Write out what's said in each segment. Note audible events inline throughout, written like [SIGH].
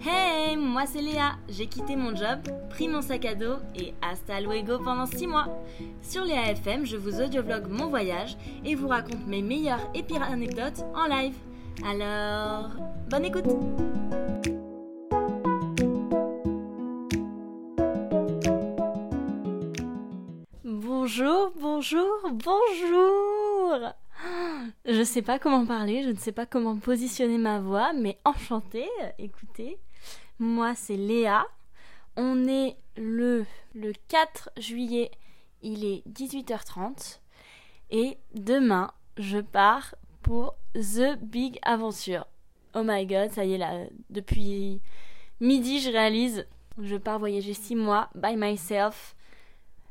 Hey, moi c'est Léa. J'ai quitté mon job, pris mon sac à dos et hasta luego pendant 6 mois. Sur Léa FM, je vous audiovlogue mon voyage et vous raconte mes meilleures et pires anecdotes en live. Alors, bonne écoute Bonjour, bonjour, bonjour Je sais pas comment parler, je ne sais pas comment positionner ma voix, mais enchantée, écoutez. Moi c'est Léa. On est le, le 4 juillet, il est 18h30 et demain je pars pour The Big Adventure. Oh my god, ça y est là, depuis midi je réalise, je pars voyager 6 mois by myself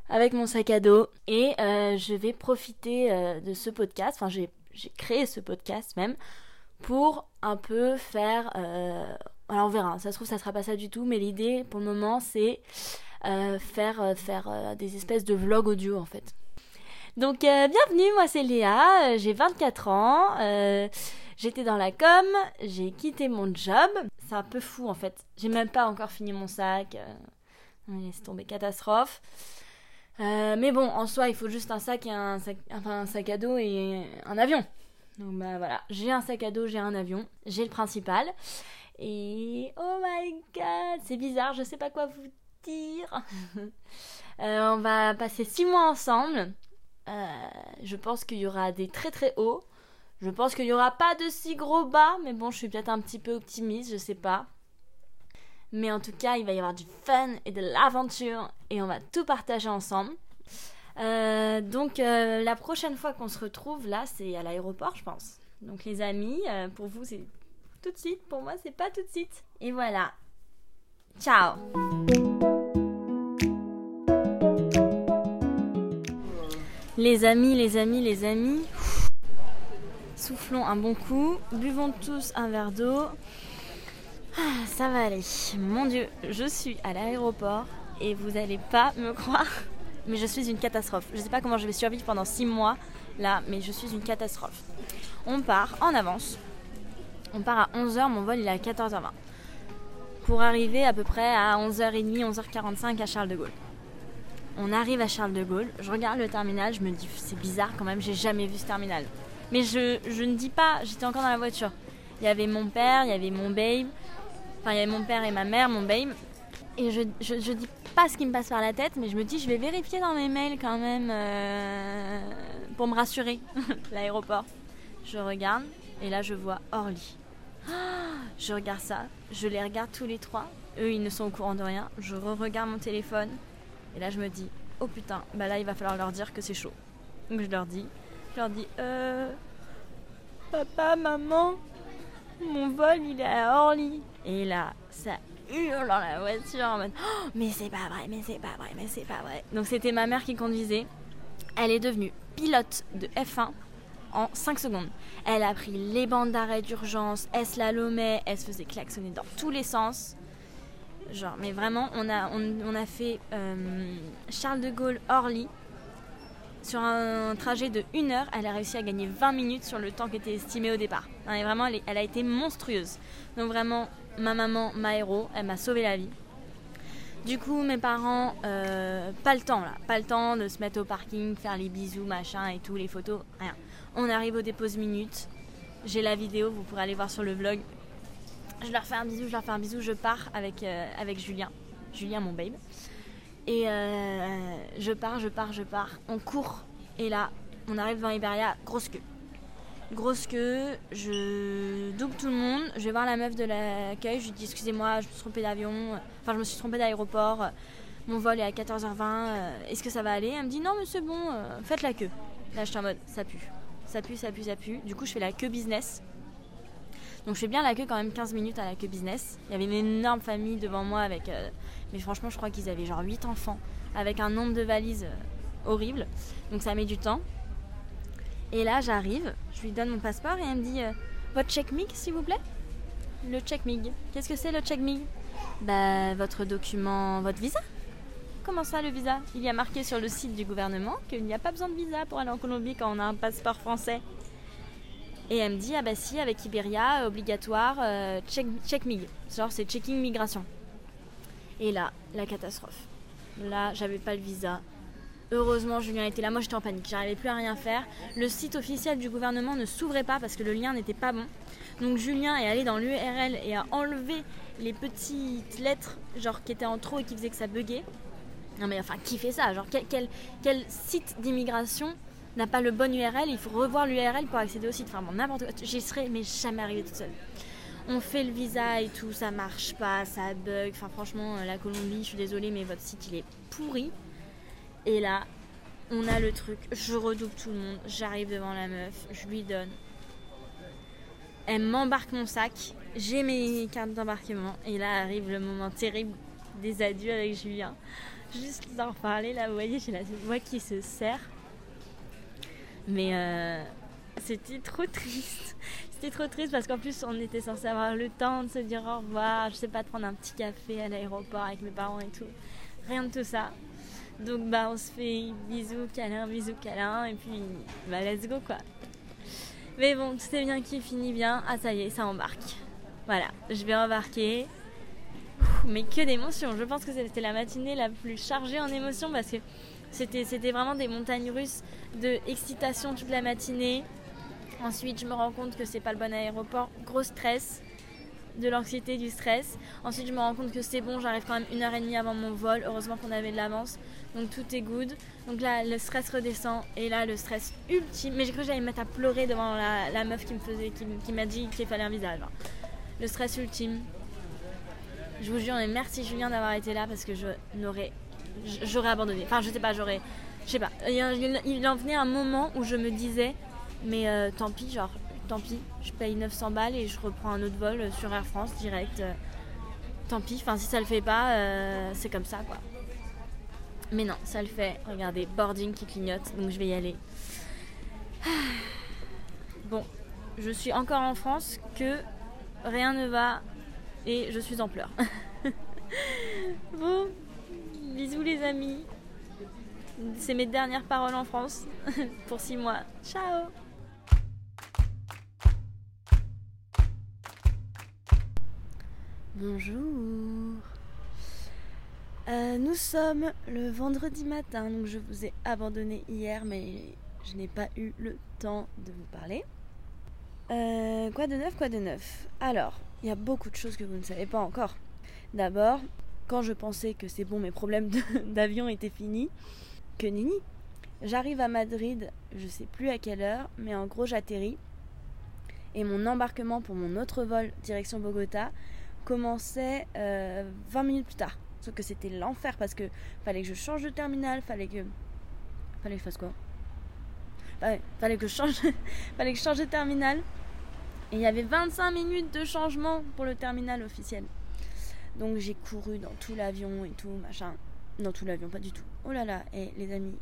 avec mon sac à dos et euh, je vais profiter euh, de ce podcast, enfin j'ai créé ce podcast même pour un peu faire... Euh, alors on verra, ça se trouve ça sera pas ça du tout, mais l'idée pour le moment c'est faire, faire des espèces de vlogs audio en fait. Donc bienvenue, moi c'est Léa, j'ai 24 ans, j'étais dans la com, j'ai quitté mon job, c'est un peu fou en fait, j'ai même pas encore fini mon sac, c'est tombé catastrophe. Euh, mais bon, en soi, il faut juste un sac et un sac, enfin, un sac à dos et un avion. Donc bah voilà, j'ai un sac à dos, j'ai un avion, j'ai le principal. Et oh my god, c'est bizarre, je sais pas quoi vous dire. [LAUGHS] Euh, on va passer six mois ensemble. Euh, je pense qu'il y aura des très très hauts. Je pense qu'il y aura pas de si gros bas, mais bon, je suis peut-être un petit peu optimiste, je sais pas. Mais en tout cas, il va y avoir du fun et de l'aventure et on va tout partager ensemble. Euh, donc euh, la prochaine fois qu'on se retrouve là, c'est à l'aéroport, je pense. Donc les amis, euh, pour vous c'est tout de suite, pour moi c'est pas tout de suite. Et voilà. Ciao. Les amis, les amis, les amis. Soufflons un bon coup, buvons tous un verre d'eau. Ah, ça va aller. Mon Dieu, je suis à l'aéroport et vous n'allez pas me croire, [LAUGHS] mais je suis une catastrophe. Je ne sais pas comment je vais survivre pendant 6 mois là, mais je suis une catastrophe. On part en avance. On part à 11h, mon vol il est à 14h20. Pour arriver à peu près à 11h30, 11h45 à Charles de Gaulle. On arrive à Charles de Gaulle, je regarde le terminal, je me dis c'est bizarre quand même, j'ai jamais vu ce terminal. Mais je, je ne dis pas, j'étais encore dans la voiture. Il y avait mon père, il y avait mon babe, Enfin, il y avait mon père et ma mère, mon babe. Et je, je, dis pas ce qui me passe par la tête, mais je me dis, je vais vérifier dans mes mails quand même euh, pour me rassurer, [LAUGHS] l'aéroport. Je regarde, et là je vois Orly. je regarde ça, je les regarde tous les trois. Eux, ils ne sont au courant de rien. Je re-regarde mon téléphone, et là je me dis, oh putain, bah là il va falloir leur dire que c'est chaud. Donc je leur dis, je leur dis, euh, papa, maman, mon vol il est à Orly. Et là, ça hurle dans la voiture en mode oh, mais c'est pas vrai, mais c'est pas vrai, mais c'est pas vrai. Donc c'était ma mère qui conduisait. Elle est devenue pilote de F1 en 5 secondes. Elle a pris les bandes d'arrêt d'urgence, elle slalomait, elle se faisait klaxonner dans tous les sens. Genre, mais vraiment, on a, on, a fait euh, Charles de Gaulle Orly sur un trajet de 1 heure, elle a réussi à gagner 20 minutes sur le temps qui était estimé au départ. et vraiment, elle, a été monstrueuse. Donc vraiment, ma maman, ma héros, elle m'a sauvé la vie. Du coup, mes parents, euh, pas le temps là, pas le temps de se mettre au parking, faire les bisous, machin et tout, les photos, rien. On arrive au dépose minutes. J'ai la vidéo, vous pourrez aller voir sur le vlog. Je leur fais un bisou, je leur fais un bisou, je pars avec, euh, Julien. Julien, mon babe. Et euh, je pars, je pars, je pars. On court. Et là, on arrive devant Iberia, grosse queue. Grosse queue, je double tout le monde. Je vais voir la meuf de l'accueil. Je lui dis Excusez-moi, je me suis trompée d'avion. Enfin, je me suis trompée d'aéroport. Mon vol est à 14h20. Est-ce que ça va aller? Elle me dit Non, mais c'est bon, euh, faites la queue. Là, je suis en mode Ça pue. Ça pue, ça pue, ça pue. Du coup, je fais la queue business. Donc je fais bien la queue quand même 15 minutes à la queue business. Il y avait une énorme famille devant moi avec... Euh, mais franchement je crois qu'ils avaient genre 8 enfants avec un nombre de valises euh, horrible. Donc ça met du temps. Et là j'arrive, je lui donne mon passeport et elle me dit euh, Votre check MIG s'il vous plaît? Le check MIG. Qu'est-ce que c'est le check MIG Bah votre document, votre visa. Comment ça le visa? Il y a marqué sur le site du gouvernement qu'il n'y a pas besoin de visa pour aller en Colombie quand on a un passeport français. Et elle me dit, ah bah si, avec Iberia, obligatoire, euh, check, check mig. Genre, c'est checking migration. Et là, la catastrophe. Là, j'avais pas le visa. Heureusement, Julien était là. Moi, j'étais en panique. J'arrivais plus à rien faire. Le site officiel du gouvernement ne s'ouvrait pas parce que le lien n'était pas bon. Donc, Julien est allé dans l'URL et a enlevé les petites lettres, genre qui étaient en trop et qui faisaient que ça buguait. Non, mais enfin, qui fait ça? Genre, quel, site d'immigration n'a pas le bon URL Il faut revoir l'URL pour accéder au site. Enfin, bon, n'importe quoi. J'y serais, mais jamais arrivé toute seule on fait le visa et tout, ça marche pas, ça bug. Enfin, franchement, euh, la Colombie, je suis désolée, mais votre site il est pourri. Et là, on a le truc, je redouble tout le monde, j'arrive devant la meuf, je lui donne. Elle m'embarque mon sac, j'ai mes cartes d'embarquement, et là arrive le moment terrible des adieux avec Julien. Juste d'en parler, là, vous voyez, j'ai la voix qui se serre. Mais euh, c'était trop triste. C'était trop triste parce qu'en plus, on était censé avoir le temps de se dire au revoir, je sais pas, de prendre un petit café à l'aéroport avec mes parents et tout. Rien de tout ça. Donc, bah, on se fait bisous, câlin, bisous, câlin, et puis, bah, let's go quoi. Mais bon, tout est bien qui finit bien. Ah, ça y est, ça embarque. Voilà, je vais embarquer. Mais que d'émotions. Je pense que c'était la matinée la plus chargée en émotions parce que c'était vraiment des montagnes russes de excitation toute la matinée. Ensuite, je me rends compte que c'est pas le bon aéroport. Gros stress, de l'anxiété, du stress. Ensuite, je me rends compte que c'est bon, j'arrive quand même une heure et demie avant mon vol. Heureusement qu'on avait de l'avance. Donc tout est good. Donc là, le stress redescend. Et là, le stress ultime. Mais j'ai cru que j'allais me mettre à pleurer devant la, meuf qui me faisait, qui, m'a dit qu'il fallait un visage. Le stress ultime. Je vous jure, mais merci Julien d'avoir été là parce que je n'aurais, j'aurais abandonné. Enfin, je sais pas, j'aurais, je sais pas. Il en venait un moment où je me disais, mais euh, tant pis, genre, tant pis, je paye 900 balles et je reprends un autre vol sur Air France direct. Euh, tant pis, enfin, si ça le fait pas, euh, c'est comme ça, quoi. Mais non, ça le fait. Regardez, boarding qui clignote, donc je vais y aller. [SIGHS] Bon, je suis encore en France, que rien ne va et je suis en pleurs. [LAUGHS] bon, bisous les amis. C'est mes dernières paroles en France [LAUGHS] pour 6 mois. Ciao Bonjour. Euh, nous sommes le vendredi matin, donc je vous ai abandonné hier, mais je n'ai pas eu le temps de vous parler. Euh, quoi de neuf, quoi de neuf? Alors, il y a beaucoup de choses que vous ne savez pas encore. D'abord, quand je pensais que c'est bon, mes problèmes [LAUGHS] d'avion étaient finis, que nini. J'arrive à Madrid, je sais plus à quelle heure, mais en gros j'atterris. Et mon embarquement pour mon autre vol direction Bogota commençait 20 euh, minutes plus tard. Sauf que c'était l'enfer parce que fallait que je change de terminal, fallait que. Fallait que je fasse quoi? Fallait que je change. [LAUGHS] fallait que je change de terminal. Et il y avait 25 minutes de changement pour le terminal officiel. Donc j'ai couru dans tout l'avion et tout, machin. Dans tout l'avion, pas du tout. Oh là là, et les amis,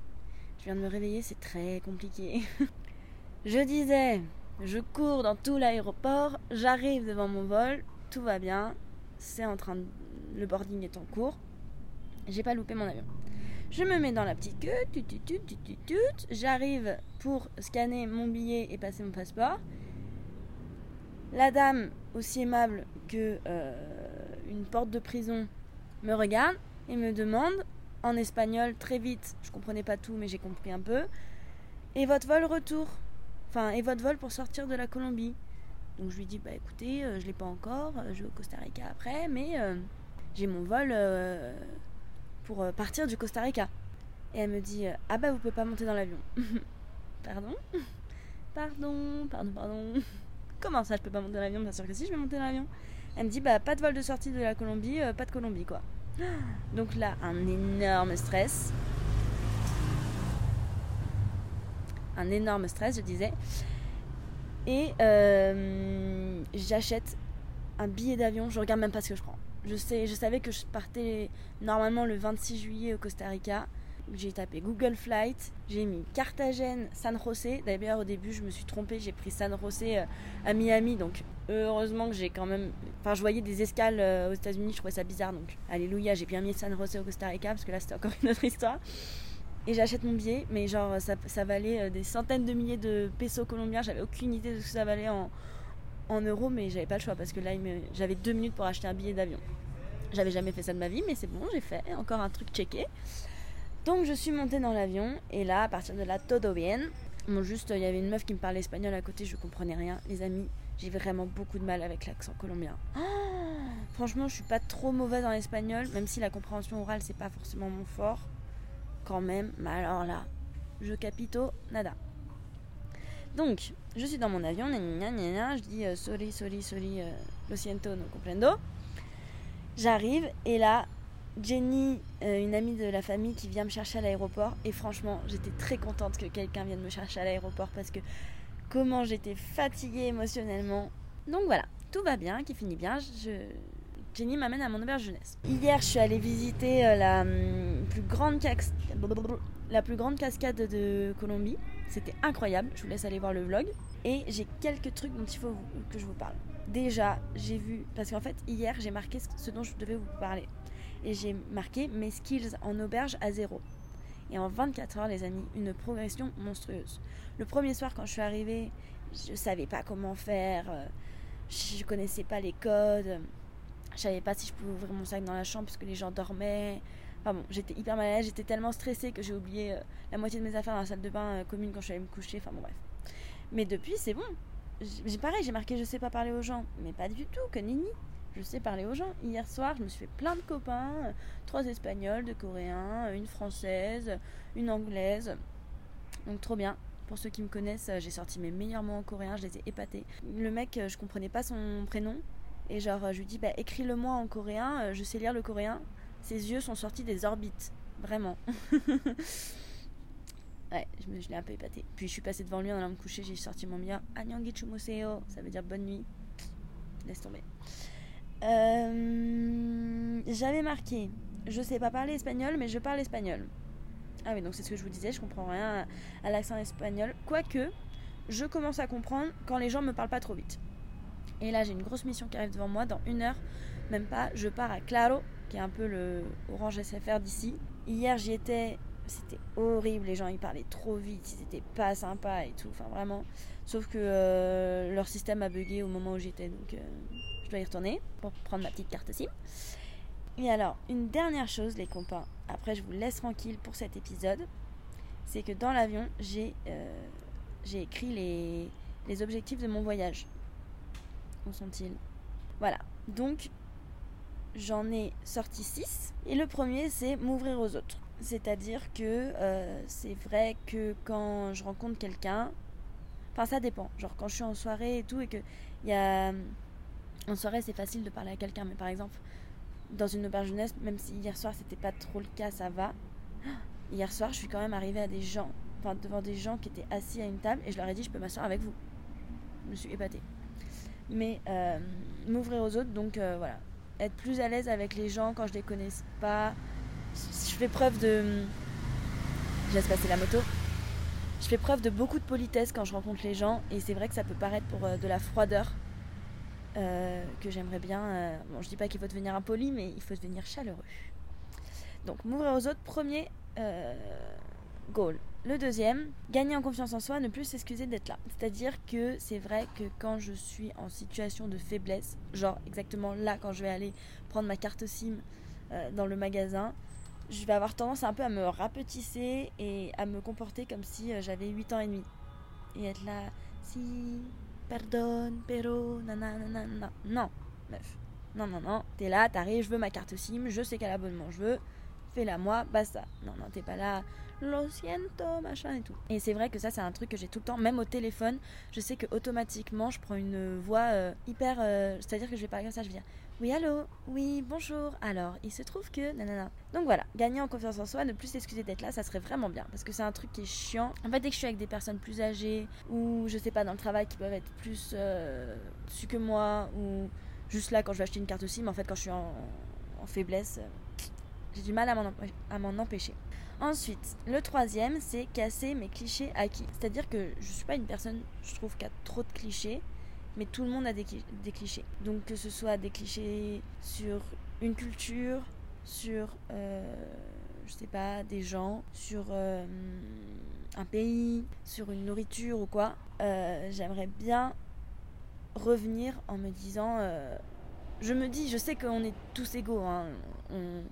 je viens de me réveiller, c'est très compliqué. [LAUGHS] je disais, je cours dans tout l'aéroport, j'arrive devant mon vol, tout va bien, c'est en train le boarding est en cours, j'ai pas loupé mon avion. Je me mets dans la petite queue, tut, tut, tut, j'arrive pour scanner mon billet et passer mon passeport. La dame, aussi aimable que euh, une porte de prison, me regarde et me demande en espagnol très vite, je comprenais pas tout mais j'ai compris un peu. Et votre vol retour? Enfin, et votre vol pour sortir de la Colombie? Donc je lui dis bah écoutez, je euh, je l'ai pas encore, euh, je vais au Costa Rica après, mais euh, j'ai mon vol pour partir du Costa Rica. Et elle me dit ah bah vous pouvez pas monter dans l'avion. [LAUGHS] pardon? Pardon, pardon, pardon. [LAUGHS] Comment ça je peux pas monter dans l'avion? Bien sûr que si je vais monter dans l'avion. Elle me dit bah pas de vol de sortie de la Colombie, pas de Colombie quoi. [GASPS] Donc là un énorme stress. Un énorme stress je disais. Et euh, j'achète un billet d'avion, je regarde même pas ce que je prends. Je, sais, je savais que je partais normalement le 26 juillet au Costa Rica. J'ai tapé Google Flight, j'ai mis Cartagène, San José. D'ailleurs, au début, je me suis trompée, j'ai pris San José euh, à Miami. Donc, heureusement que j'ai quand même. Enfin, je voyais des escales euh, aux États-Unis, je trouvais ça bizarre. Donc, alléluia, j'ai bien mis San José au Costa Rica parce que là, c'était encore une autre histoire. Et j'achète mon billet, mais genre ça, valait euh, des centaines de milliers de pesos colombiens, j'avais aucune idée de ce que ça valait en, euros, mais j'avais pas le choix parce que là j'avais deux minutes pour acheter un billet d'avion. J'avais jamais fait ça de ma vie, mais c'est bon, j'ai fait encore un truc checké. Donc je suis montée dans l'avion et là, à partir de là, todo bien. Bon, juste, il y avait une meuf qui me parlait espagnol à côté, je comprenais rien. Les amis, j'ai vraiment beaucoup de mal avec l'accent colombien. Oh franchement, je suis pas trop mauvaise en espagnol, même si la compréhension orale, c'est pas forcément mon fort. Quand même, mais alors là, je capito, nada. Donc, je suis dans mon avion, je dis euh, sorry, sorry, sorry, euh, lo siento, no comprendo. J'arrive et là, Jenny, euh, une amie de la famille qui vient me chercher à l'aéroport. Et franchement, j'étais très contente que quelqu'un vienne me chercher à l'aéroport parce que comment j'étais fatiguée émotionnellement. Donc voilà, tout va bien, qui finit bien. Je... Jenny m'amène à mon auberge jeunesse. Hier, je suis allée visiter euh, la, hum, plus grande la plus grande cascade de Colombie. C'était incroyable. Je vous laisse aller voir le vlog. Et j'ai quelques trucs dont il faut que je vous parle. Déjà, j'ai vu, parce qu'en fait, hier, j'ai marqué ce dont je devais vous parler et j'ai marqué mes skills en auberge à zéro. Et en 24 heures, les amis, une progression monstrueuse. Le premier soir, quand je suis arrivée, je savais pas comment faire, euh, je connaissais pas les codes, je savais pas si je pouvais ouvrir mon sac dans la chambre parce que les gens dormaient. Enfin bon, j'étais hyper mal à l'aise, j'étais tellement stressée que j'ai oublié euh, la moitié de mes affaires dans la salle de bain euh, commune quand je suis allée me coucher. Enfin bon, bref. Mais depuis, c'est bon. J'ai pareil, j'ai marqué je sais pas parler aux gens, mais pas du tout, que nini je sais parler aux gens. Hier soir, je me suis fait plein de copains, euh, trois espagnols, deux coréens, une française, une anglaise. Donc trop bien. Pour ceux qui me connaissent, j'ai sorti mes meilleurs mots en coréen, je les ai épatés. Le mec, je comprenais pas son prénom. Et genre, je lui dis, bah, écris-le-moi en coréen, je sais lire le coréen. Ses yeux sont sortis des orbites. Vraiment. [LAUGHS] ouais, je, l'ai un peu épaté. Puis je suis passée devant lui en allant me coucher, j'ai sorti mon meilleur Annyeonggi Chumoseo. Ça veut dire bonne nuit. Laisse tomber. Euh, j'avais marqué, je sais pas parler espagnol, mais je parle espagnol. Ah oui, donc c'est ce que je vous disais, je comprends rien à, l'accent espagnol. Quoique, je commence à comprendre quand les gens me parlent pas trop vite. Et là, j'ai une grosse mission qui arrive devant moi. Dans une heure, même pas, je pars à Claro, qui est un peu le Orange SFR d'ici. Hier, j'y étais, c'était horrible. Les gens, ils parlaient trop vite, ils étaient pas sympas et tout. Enfin, vraiment. Sauf que euh, leur système a bugué au moment où j'étais. Donc, euh, je dois y retourner pour prendre ma petite carte SIM. Et alors, une dernière chose, les copains, après je vous laisse tranquille pour cet épisode, c'est que dans l'avion, j'ai euh, écrit les, les objectifs de mon voyage. Sont-ils? Voilà. Donc, j'en ai sorti 6. Et le premier, c'est m'ouvrir aux autres. C'est-à-dire que euh, c'est vrai que quand je rencontre quelqu'un, enfin ça dépend. Genre quand je suis en soirée et tout et qu'il y a en soirée, c'est facile de parler à quelqu'un, mais par exemple, dans une auberge jeunesse, même si hier soir c'était pas trop le cas, ça va. [GASPS] Hier soir, je suis quand même arrivée à des gens, enfin devant des gens qui étaient assis à une table et je leur ai dit je peux m'asseoir avec vous. Je me suis épatée. Mais euh, m'ouvrir aux autres, donc euh, voilà. Être plus à l'aise avec les gens quand je les connais pas. Je fais preuve de. Je laisse passer la moto. Je fais preuve de beaucoup de politesse quand je rencontre les gens et c'est vrai que ça peut paraître pour euh, de la froideur que j'aimerais bien. Bon, je dis pas qu'il faut devenir impoli, mais il faut devenir chaleureux. Donc, m'ouvrir aux autres, premier goal. Le deuxième, gagner en confiance en soi, ne plus s'excuser d'être là. C'est-à-dire que c'est vrai que quand je suis en situation de faiblesse, genre exactement là, quand je vais aller prendre ma carte SIM dans le magasin, je vais avoir tendance un peu à me rapetisser et à me comporter comme si j'avais 8 ans et demi. Et être là, si pardon, pero, nanana, non, meuf. Non, non, non, t'es là, t'arrives, je veux ma carte SIM, je sais quel abonnement je veux, fais-la moi, basta. Non, non, t'es pas là, lo siento, machin et tout. Et c'est vrai que ça, c'est un truc que j'ai tout le temps, même au téléphone, je sais que automatiquement, je prends une voix euh, hyper. Euh, c'est-à-dire que je vais parler comme ça, je vais dire oui, allô Oui, bonjour Alors, il se trouve que... Nanana. Donc voilà, gagner en confiance en soi, ne plus s'excuser d'être là, ça serait vraiment bien. Parce que c'est un truc qui est chiant. En fait, dès que je suis avec des personnes plus âgées, ou je sais pas, dans le travail, qui peuvent être plus euh, su que moi, ou juste là quand je vais acheter une carte SIM, en fait, quand je suis en, faiblesse, euh, j'ai du mal à m'en empêcher. Ensuite, le troisième, c'est casser mes clichés acquis. C'est-à-dire que je suis pas une personne, je trouve, qui a trop de clichés mais tout le monde a des, clichés. Donc que ce soit des clichés sur une culture, sur euh, je sais pas, des gens, sur euh, un pays, sur une nourriture ou quoi, euh, j'aimerais bien revenir en me disant. je me dis, je sais qu'on est tous égaux, hein, on,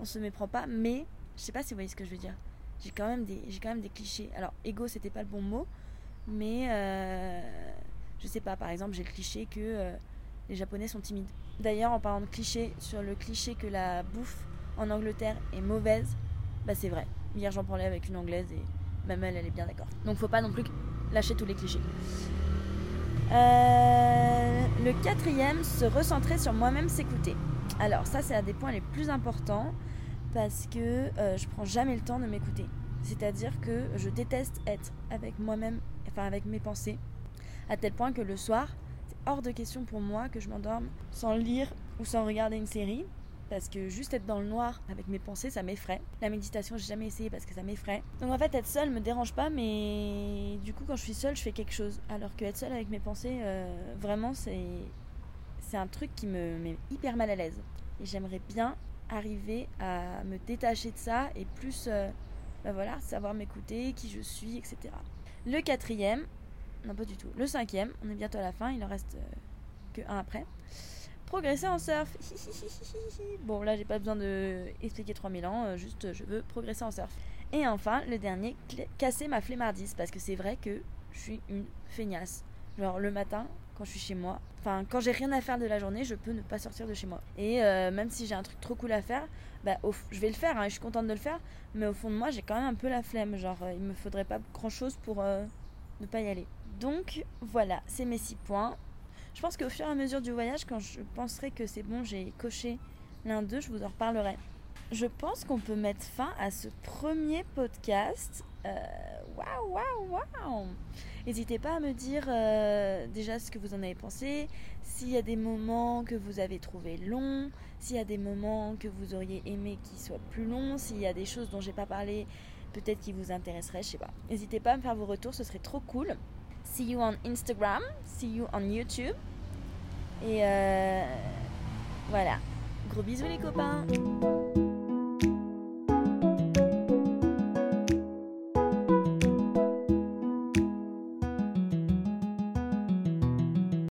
on se méprend pas, mais je sais pas si vous voyez ce que je veux dire. J'ai quand même des, j'ai quand même des clichés. Alors, égaux, c'était pas le bon mot, mais je sais pas, par exemple, j'ai le cliché que les Japonais sont timides. D'ailleurs, en parlant de clichés, sur le cliché que la bouffe en Angleterre est mauvaise, bah c'est vrai. Hier, j'en parlais avec une anglaise et même elle, elle est bien d'accord. Donc, faut pas non plus lâcher tous les clichés. Euh, le quatrième, se recentrer sur moi-même, s'écouter. Alors, ça, c'est un des points les plus importants parce que euh, je prends jamais le temps de m'écouter. C'est-à-dire que je déteste être avec moi-même, enfin avec mes pensées, à tel point que le soir, hors de question pour moi que je m'endorme sans lire ou sans regarder une série. Parce que juste être dans le noir avec mes pensées, ça m'effraie. La méditation, j'ai jamais essayé parce que ça m'effraie. Donc en fait, être seule me dérange pas, mais du coup, quand je suis seule, je fais quelque chose. Alors que être seule avec mes pensées, euh, vraiment, c'est c'est un truc qui me met hyper mal à l'aise. Et j'aimerais bien arriver à me détacher de ça et plus, euh, bah voilà, savoir m'écouter, qui je suis, etc. Le quatrième, non, pas du tout. Le cinquième, on est bientôt à la fin, il en reste euh, que un après. Progresser en surf. bon, là, j'ai pas besoin de expliquer 3000 ans, euh, juste je veux progresser en surf. Et enfin, le dernier, casser ma flemmardise, parce que c'est vrai que je suis une feignasse. Genre, le matin, quand je suis chez moi, enfin, quand j'ai rien à faire de la journée, je peux ne pas sortir de chez moi. Et euh, même si j'ai un truc trop cool à faire, bah, je vais le faire, hein, je suis contente de le faire, mais au fond de moi, j'ai quand même un peu la flemme. Genre, il me faudrait pas grand chose pour ne pas y aller. Donc voilà, c'est mes six points. Je pense qu'au fur et à mesure du voyage, quand je penserai que c'est bon, j'ai coché l'un d'eux, je vous en reparlerai. Je pense qu'on peut mettre fin à ce premier podcast. Euh, waouh, waouh, waouh N'hésitez pas à me dire euh, déjà ce que vous en avez pensé, s'il y a des moments que vous avez trouvé longs, s'il y a des moments que vous auriez aimé qu'ils soient plus longs, s'il y a des choses dont j'ai pas parlé, peut-être qui vous intéresseraient, je sais pas. N'hésitez pas à me faire vos retours, ce serait trop cool. See you on Instagram, see you on YouTube. Et euh, voilà. Gros bisous les copains.